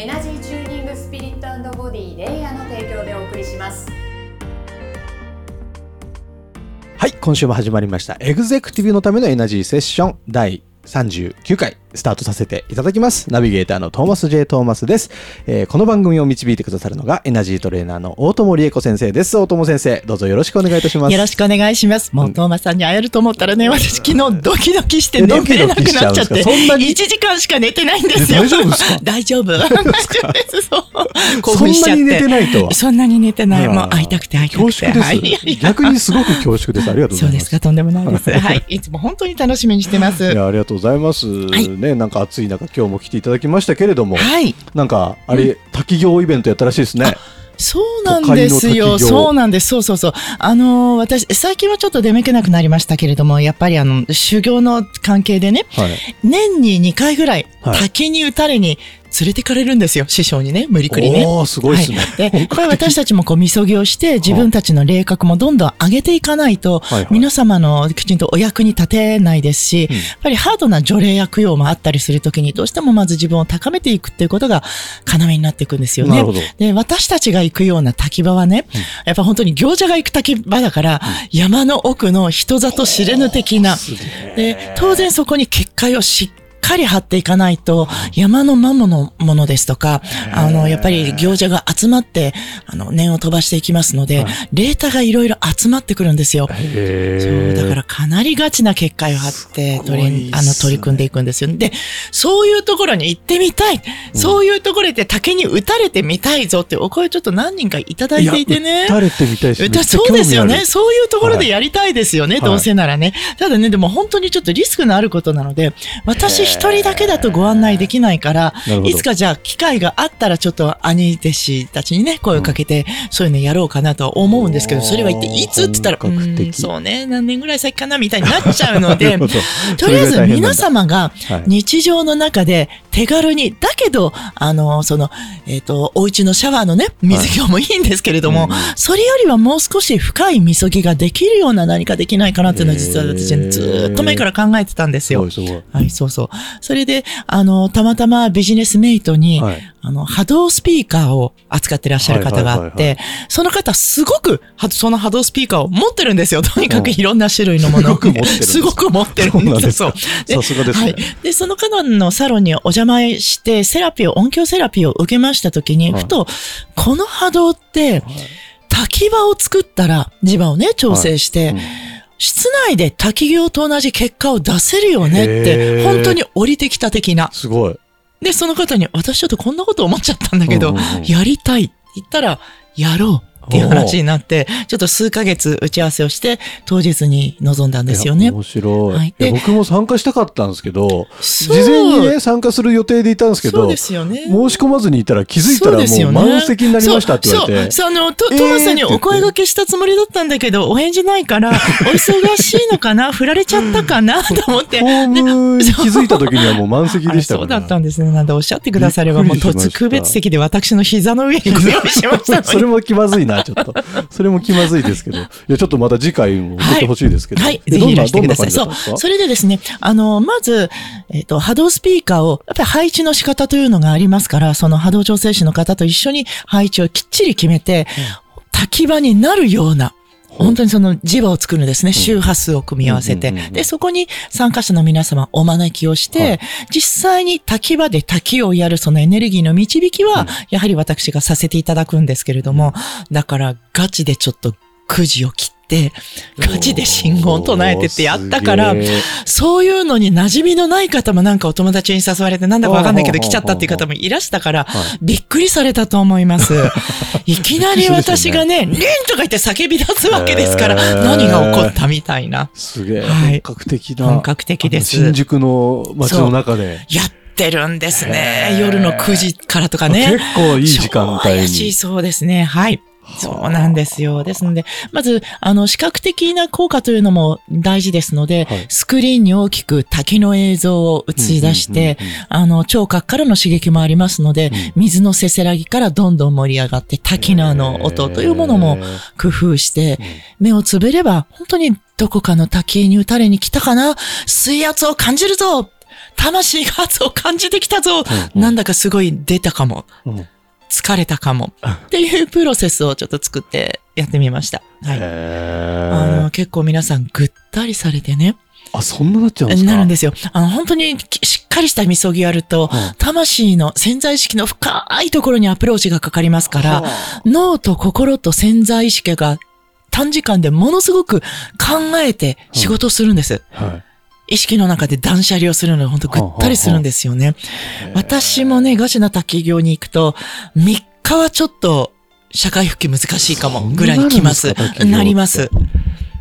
エナジーチューニングスピリットボディレイヤーの提供でお送りしますはい、今週も始まりました。エグゼクティブのためのエナジーセッション第39回スタートさせていただきます。ナビゲーターのトーマス J. トーマスです、えーこの番組を導いてくださるのがエナジートレーナーの大友理恵子先生です。大友先生、どうぞよろしくお願いいたします。よろしくお願いします。もう、トーマスさんに会えると思ったらね、私昨日ドキドキしてえ眠れなくなっちゃって、そんなに1時間しか寝てないんですよ。え大丈夫ですか？大丈夫。大丈夫です。そう。興そん奮しちゃって。なに寝てないとは。そんなに寝てない。もう会いたくて会いたくて。恐縮です、はい逆にすごく恐縮です。ありがとうございうます。そですか、とんでもないです。はい。いつも本当に楽しみにしてます。いや、ありがとうございます。いね、なんか暑い中、今日も来ていただきましたけれども、はい。なんか、あれ、滝行イベントやったらしいですね。そうなんですよ。そうなんです。そうそうそう。あのー私、最近はちょっと出向けなくなりましたけれども、やっぱりあの、修行の関係でね、はい。年に2回ぐらい滝に打たれに連れてかれるんですよ、師匠にね、無理くりね。おー、すごいですね。はい、で、やっぱり私たちもこう、みそぎをして、自分たちの霊格もどんどん上げていかないと、はいはい。皆様のきちんとお役に立てないですし、うん。やっぱりハードな除霊薬用もあったりするときに、どうしてもまず自分を高めていくっていうことが要になっていくんですよね。なるほど。で、私たちが行くような滝場はね、やっぱ本当に行者が行く滝場だから、山の奥の人里知れぬ的な、で、当然そこに結界をしっかり張っていかないと、山の魔物ものですとか、あの、やっぱり行者が集まって、あの、念を飛ばしていきますので、霊体がいろいろ集まってくるんですよ。へそう、だからかなりガチな結界を張ってすごいっすね取り、あの、取り組んでいくんですよ。で、そういうところに行ってみたい。そういうところで竹に打たれてみたいぞってお声ちょっと何人かいただいていてね。打たれてみたいですね。だそうですよね。そういうところでやりたいですよね。はいどうせならね。ただね、でも本当にちょっとリスクのあることなので、私一人だけだとご案内できないからいつかじゃあ機会があったらちょっと兄弟子たちにね、声をかけて、そういうのやろうかなとは思うんですけど、それは一体いつって言ったら、うんそうね、何年ぐらい先かなみたいになっちゃうのなで とりあえず皆様がはい。日常の中で手軽に、だけど、あの、その、えっ、と、お家のシャワーのね、水着もいいんですけれども、うんそれよりはもう少し深いみそぎができるような何かできないかなっていうのは実は私ずー。っと前から考えてたんですよ。はい、そうそう。それで、あの、たまたまビジネスメイトに、はいあの、波動スピーカーを扱ってらっしゃる方があっはいはいはいて、その方すごく、はその波動スピーカーを持ってるんですよ。とにかくいろんな種類のものを。すごく持ってるんです。すごく持ってるんんですそうさすがですね。はい。で、その方のサロンにお邪魔して、セラピーを、音響セラピーを受けましたときに、はい。ふと、この波動って、滝場を作ったら、磁場をね、調整して、うん。室内で滝行と同じ結果を出せるよねっへて、ー。本当に降りてきた的な。すごい。で、その方に、私ちょっとこんなこと思っちゃったんだけど、やりたい。って言ったら、やろうっていう話になって、ちょっと数ヶ月打ち合わせをして、当日に臨んだんですよね。面白い。はいでいや僕も参加したかったんですけど、事前にね、参加する予定でいたんですけど、そうで申すよね。し込まずにいたら気づいたらもうね満席になりましたって言われて。そう、そう、あの、と、えートマスさんにお声掛けしたつもりだったんだけど、お返事ないから、お忙しいのかな？振られちゃったかな？と思って。フォームに気づいた時にはもう満席でしたから。あそうだったんですね。なんでおっしゃってくだされば、もう特別席で私の膝の上に ご用意しましたそれも気まずいな、ちょっと。それも気まずいですけど。いや、ちょっとまた次回も出てほしいですけど。はい。えぜひいらどんな、どんなしてください。そう。それでですね、あの、まず、えっ、と、波動スピーカーを、やっぱり配置の仕方というのがありますから、その波動調整士の方と一緒に配置をきっちり決めて、滝場になるような、本当にその磁場を作るんですね。周波数を組み合わせて。で、そこに参加者の皆様お招きをして、はい。実際に滝場で滝をやるそのエネルギーの導きは、やはり私がさせていただくんですけれども、だからガチでちょっとくじを切って、ガチで信号を唱えてってやったからそういうのに馴染みのない方もなんかお友達に誘われてなんだかわかんないけど来ちゃったっていう方もいらしたからは、びっくりされたと思います。いきなり私がね、リンとか言って叫び出すわけですから、何が起こったみたいな。すげえ、はい本格的な。本格的です新宿の街の中で。やってるんですね夜の9時からとかね。結構いい時間帯超怪しいに。そうですね。はい。そうなんですよ。ですので、まず、あの、視覚的な効果というのも大事ですので、はい。スクリーンに大きく滝の映像を映し出して、あの、聴覚からの刺激もありますので、水のせせらぎからどんどん盛り上がって、滝のあの音というものも工夫して、目をつぶれば、本当にどこかの滝に打たれに来たかな？水圧を感じるぞ！魂が圧を感じてきたぞ、なんだかすごい出たかも。うん疲れたかも。っていうプロセスをちょっと作ってやってみました。はい。あへの、結構皆さんぐったりされてね。あ、そんななっちゃうんですか？なるんですよ。あの、本当にきしっかりしたみそぎやると、うん魂の潜在意識の深いところにアプローチがかかりますから、脳と心と潜在意識が短時間でものすごく考えて仕事をするんです。はい。意識の中で断捨離をするので本当ぐったりするんですよね。私もね、ガチな滝行に行くと、3日はちょっと社会復帰難しいかもぐらいに来ます。なります。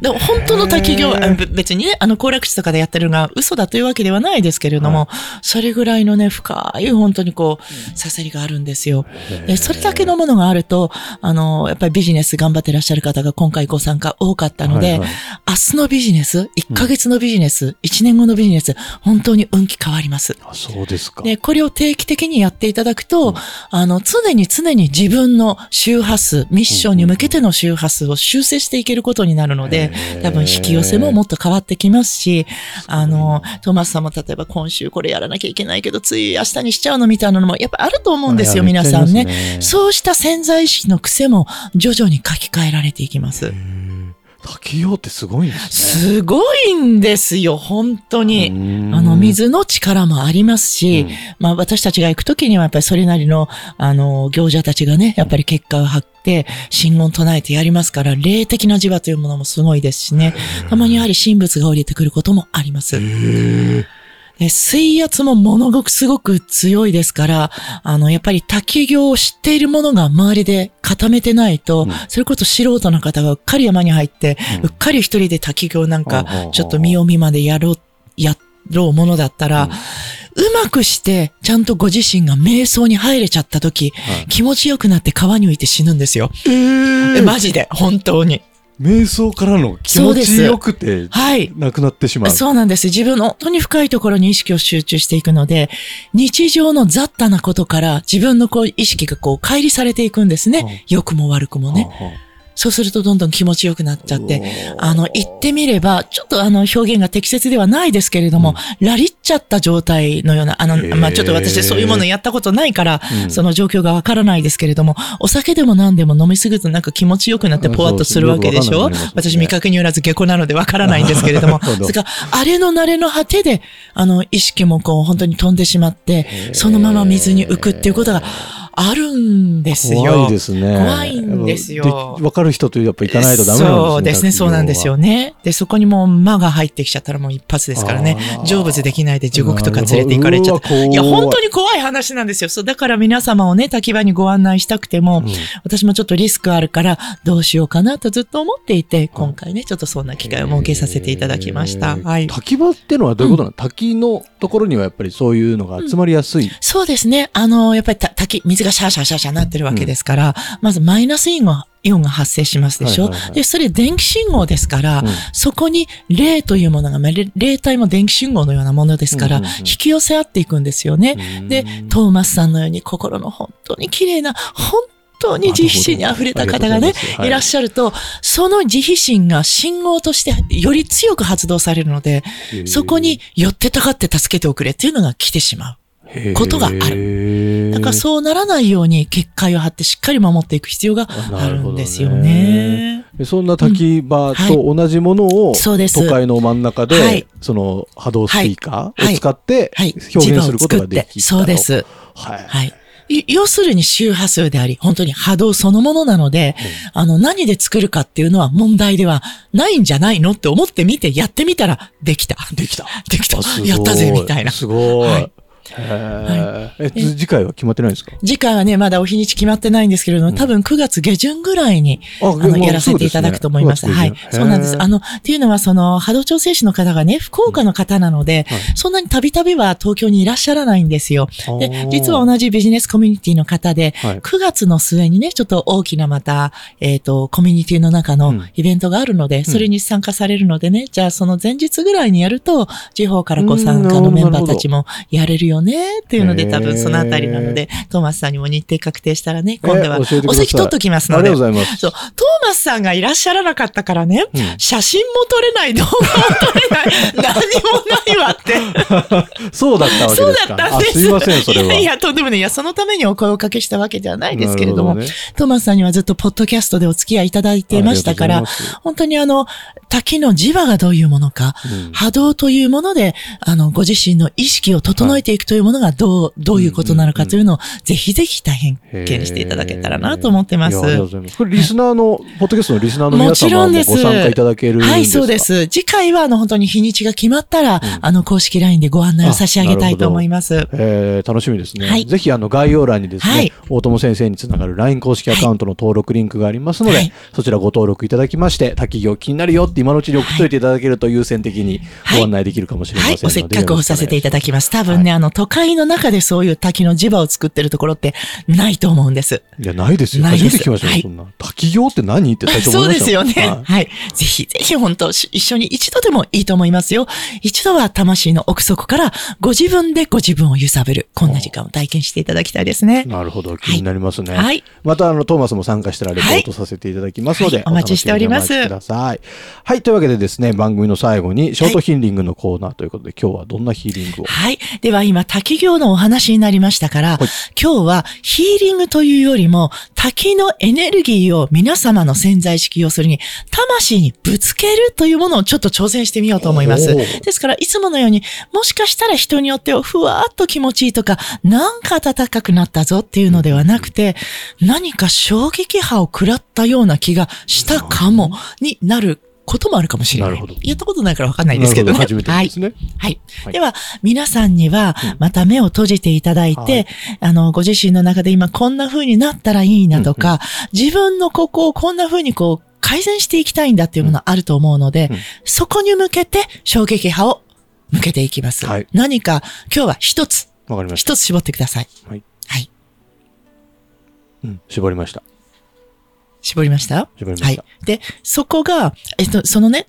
でも本当の滝行、別にね、あの、行楽地とかでやってるのが嘘だというわけではないですけれども、それぐらいのね、深い本当にこう、刺さりがあるんですよ。で、それだけのものがあると、あの、やっぱりビジネス頑張ってらっしゃる方が今回ご参加多かったので、はいはい明日のビジネス、1ヶ月のビジネス、1年後のビジネス、本当に運気変わります。あ、そうですか。で、これを定期的にやっていただくと、あの、常に常に自分の周波数、ミッションに向けての周波数を修正していけることになるので多分引き寄せももっと変わってきますし、あの、トーマスさんも例えば今週これやらなきゃいけないけど、つい明日にしちゃうのみたいなのもやっぱあると思うんですよ、あ皆さんね。ねそうした潜在意識の癖も徐々に書き換えられていきます。滝行ってすごいんですね。すごいんですよ、本当に。うんあの、水の力もありますし、うんまあ私たちが行くときにはやっぱりそれなりの、あの、行者たちがね、やっぱり結果を張って、信言唱えてやりますから、霊的な磁場というものもすごいですしね。たまにやはり神仏が降りてくることもあります。で水圧もものすごくすごく強いですから、あの、やっぱり滝行を知っているものが周りで固めてないと、うん。それこそ素人の方がうっかり山に入って、うん。うっかり一人で滝行なんかちょっと見よう見までやろう、やろうものだったら、うん。うまくして、ちゃんとご自身が瞑想に入れちゃった時、はい。気持ちよくなって川に浮いて死ぬんですよ。えマジで、本当に。瞑想からの気持ちよくて、はい。なくなってしまう。そうなんです。自分の本当に深いところに意識を集中していくので、日常の雑多なことから自分のこう意識がこう乖離されていくんですね。良くも悪くもね。はそうするとどんどん気持ちよくなっちゃって、あの、言ってみれば、ちょっとあの、表現が適切ではないですけれども、ラリっちゃった状態のような、あの、まあ、ちょっと私そういうものやったことないから、うん。その状況がわからないですけれども、お酒でも何でも飲みすぎるとなんか気持ちよくなってポワッとするわけでしょ？ね。私味覚によらず下戸なのでわからないんですけれども、それから、あれの慣れの果てで、あの、意識もこう、本当に飛んでしまって、そのまま水に浮くっていうことがあるんですよ。怖いですね。怖いんですよでわかる人とやっぱ行かないとダメなんですね。そうですね、そうなんですよね。で、そこにもう魔が入ってきちゃったらもう一発ですからね成仏できないで地獄とか連れて行かれちゃって。うわ怖いいや、本当に怖い話なんですよ。そう、だから皆様をね、滝場にご案内したくても、うん私もちょっとリスクあるから、どうしようかなとずっと思っていて、今回ね、ちょっとそんな機会を設けさせていただきました。はい。滝場ってのはどういうことなの、滝のところにはやっぱりそういうのが集まりやすい。そうですね。あの、やっぱりた滝、水がシャーシャーシャーシャーなってるわけですから、まずマイナスイオンが、イオンが発生しますでしょ、はいはいはい。で、それ電気信号ですから、うん。そこに霊というものが、まあ霊霊体も電気信号のようなものですから、うんうんうん。引き寄せ合っていくんですよね。で、トーマスさんのように心の本当に綺麗な、本当に自費心に溢れた方がねい。らっしゃると、その自費心が信号としてより強く発動されるので、そこに寄ってたかって助けておくれっていうのが来てしまう。ことがあるるだからそうならないように結界を張ってしっかり守っていく必要があるんですよね。でそんな滝場と同じものを、そうです都会の真ん中で、はいその波動スピーカーはいを使ってはい。表現することができたと、そうです。はい。はい。い要するに周波数であり、本当に波動そのものなので、あの、何で作るかっていうのは問題ではないんじゃないのって思ってみて、やってみたら、できた。できた。できたやったぜ、みたいな。すごい。はいへえ、え次回は決まってないんですか？次回はね、まだお日にち決まってないんですけれども、多分9月下旬ぐらいに、ああの、やらせていただくと思います。はい。そうなんです。あの、っていうのは、その、波動調整士の方がね、福岡の方なので、はい。そんなにたびたびは東京にいらっしゃらないんですよ。で、実は同じビジネスコミュニティの方で、はい。9月の末にね、ちょっと大きなまた、えっ、と、コミュニティの中のうん。イベントがあるので、それに参加されるのでね、じゃあその前日ぐらいにやると、地方からご参加のメンバーたちもやれるよね、っていうので、多分そのあたりなので、トーマスさんにも日程確定したらね、今度はお席取っときますのでありがとう。ございます。そう、トーマスさんがいらっしゃらなかったからね、うん写真も撮れない、動画も撮れない、何もないわって。そうだったわけそうですか。だったんです。あ、すいません、それは。いやいや、とんでもない。いや、そのためにお声をかけしたわけではないですけれども、なるほねトーマスさんにはずっとポッドキャストでお付き合いいただいてましたから本当にあの、滝の磁場がどういうものか、うん波動というもので、あの、ご自身の意識を整えていくというものがどう、どういうことなのかというのを、ぜひぜひ大変見していただけたらなと思ってます。ありがとうございます。これリスナーの、ポッドキャストのリスナーの皆もち様もろんです。ご参加いただけるんですか？はい、そうで。す。次回は、あの、本当に日にちが決まったら、あの、公式 LINE でご案内を差し上げたいと思います。えー、楽しみですね。はいぜひ、あの、概要欄にですね、はい大友先生につながる LINE 公式アカウントの登録リンクがありますので、はいそちらご登録いただきまして、滝行気になるよって今のうちに送っといていただけると優先的にご案内できるかもしれませんので、はい、おせっかくをさせていただきます。多分ね、あの、都会の中でそういう滝の磁場を作ってるところってないと思うんです。いや、ないですよ。ないです聞きましたよ、はいそんな。滝行って何？って最初そう思いましたですよね。ははいい。ぜひ、ぜひ本当、し一緒に一度でもいいと思いますよ。一度は魂の奥底からご自分でご自分を揺さぶる、こんな時間を体験していただきたいですね。なるほど、気になりますね。はいまた、あの、トーマスも参加したらレポートさせていただきますので、はいお待ちしておりますお待ちください。はい、というわけでですね、番組の最後に、ショートヒーリングのコーナーということで、今日はどんなヒーリングを？はい。では今、滝行のお話になりましたから、はい。今日はヒーリングというよりも、滝のエネルギーを皆様の潜在意識要するに、魂にぶつけるというものをちょっと挑戦してみようと思います。ですから、いつものように、もしかしたら人によってはふわーっと気持ちいいとか、なんか暖かくなったぞっていうのではなくて、何か衝撃波を食らったような気がしたかも、になることもあるかもしれない。なるほどやったことないからわかんないですけどね。初めてですね。はい。はいでは、皆さんには、また目を閉じていただいて、はいあの、ご自身の中で今こんな風になったらいいなとか、自分のここをこんな風にこう、改善していきたいんだっていうものあると思うので、うんそこに向けて衝撃波を向けていきます。はい何か、今日は一つ、わかりました。一つ絞ってください。はい。はい。うん、絞りました。絞りました？絞りました。はい。で、そこが、えっと、そのね、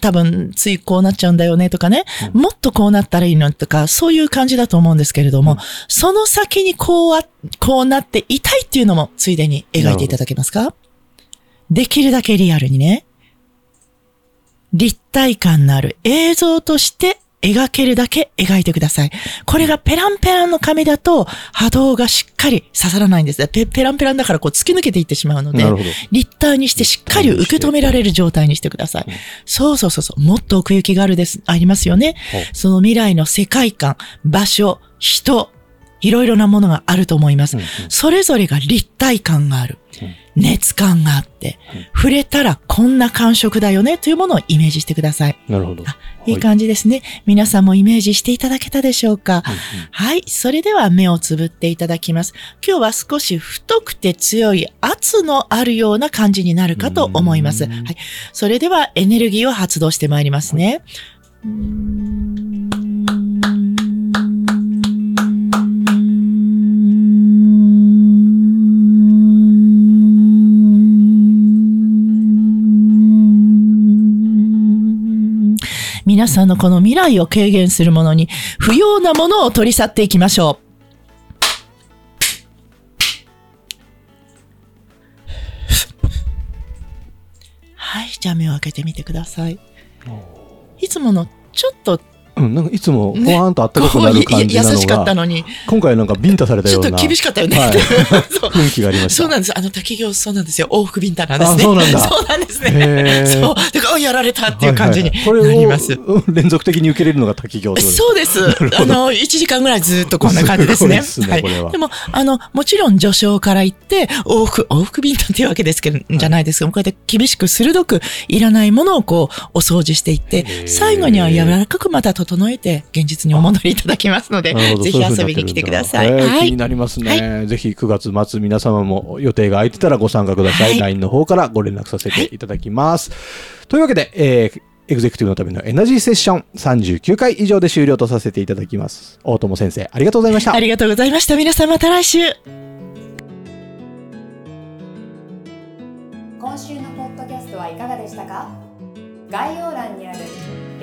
多分、ついこうなっちゃうんだよねとかね、もっとこうなったらいいのとか、そういう感じだと思うんですけれども、うん。その先にこうあ、こうなっていたいっていうのも、ついでに描いていただけますか？できるだけリアルにね、立体感のある映像として描けるだけ描いてください。これがペランペランの紙だと波動がしっかり刺さらないんですね。ペペランペランだからこう突き抜けていってしまうので立体にしてしっかり受け止められる状態にしてください。そうそうそうそう。もっと奥行きがあるです、ありますよねはい。その未来の世界観、場所、人、いろいろなものがあると思います。それぞれが立体感があるうん。熱感があって、触れたらこんな感触だよねというものをイメージしてください。なるほど。あいい感じですね。皆さんもイメージしていただけたでしょうか？はい。それでは目をつぶっていただきます。今日は少し太くて強い圧のあるような感じになるかと思います。うんはい。それではエネルギーを発動してまいりますね。皆さんのこの未来を軽減するものに不要なものを取り去っていきましょう。はい、じゃあ目を開けてみてください。いつものちょっとうん、なんかいつも、ほねわーんと暖かくなる感じなのが、優しかったのに、今回なんかビンタされたような。ちょっと厳しかったよね。はい そう雰囲気がありました。そうなんです。あの、滝行、そうなんですよ。往復ビンタなんですね。あそうなんだ そうなんですね。そう。だから、あやられたっていう感じにはいはいはいなります。これをうん連続的に受けれるのが滝行そうです。あの、1時間ぐらいずっとこんな感じですね。すねはでも、あの、もちろん序章から言って、往復、往復ビンタっていうわけですけど、じゃないですけど、こうやって厳しく鋭く、いらないものをこう、お掃除していって、最後には柔らかくまた整整えて現実にお戻りいただきますので、ぜひ遊びに来てください。なってるんだえー気にはい。なりますね、ぜひ9月末皆様も予定が空いてたらご参加ください。はい LINE の方からご連絡させていただきます。というわけで、えーエグゼクティブのためのエナジーセッション39回以上で終了とさせていただきます。大友先生、ありがとうございましたあ。りがとうございました。皆さんまた来週。今週のポッドキャストはいかがでしたか？概要欄にある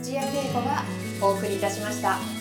土屋恵子がお送りいたしました。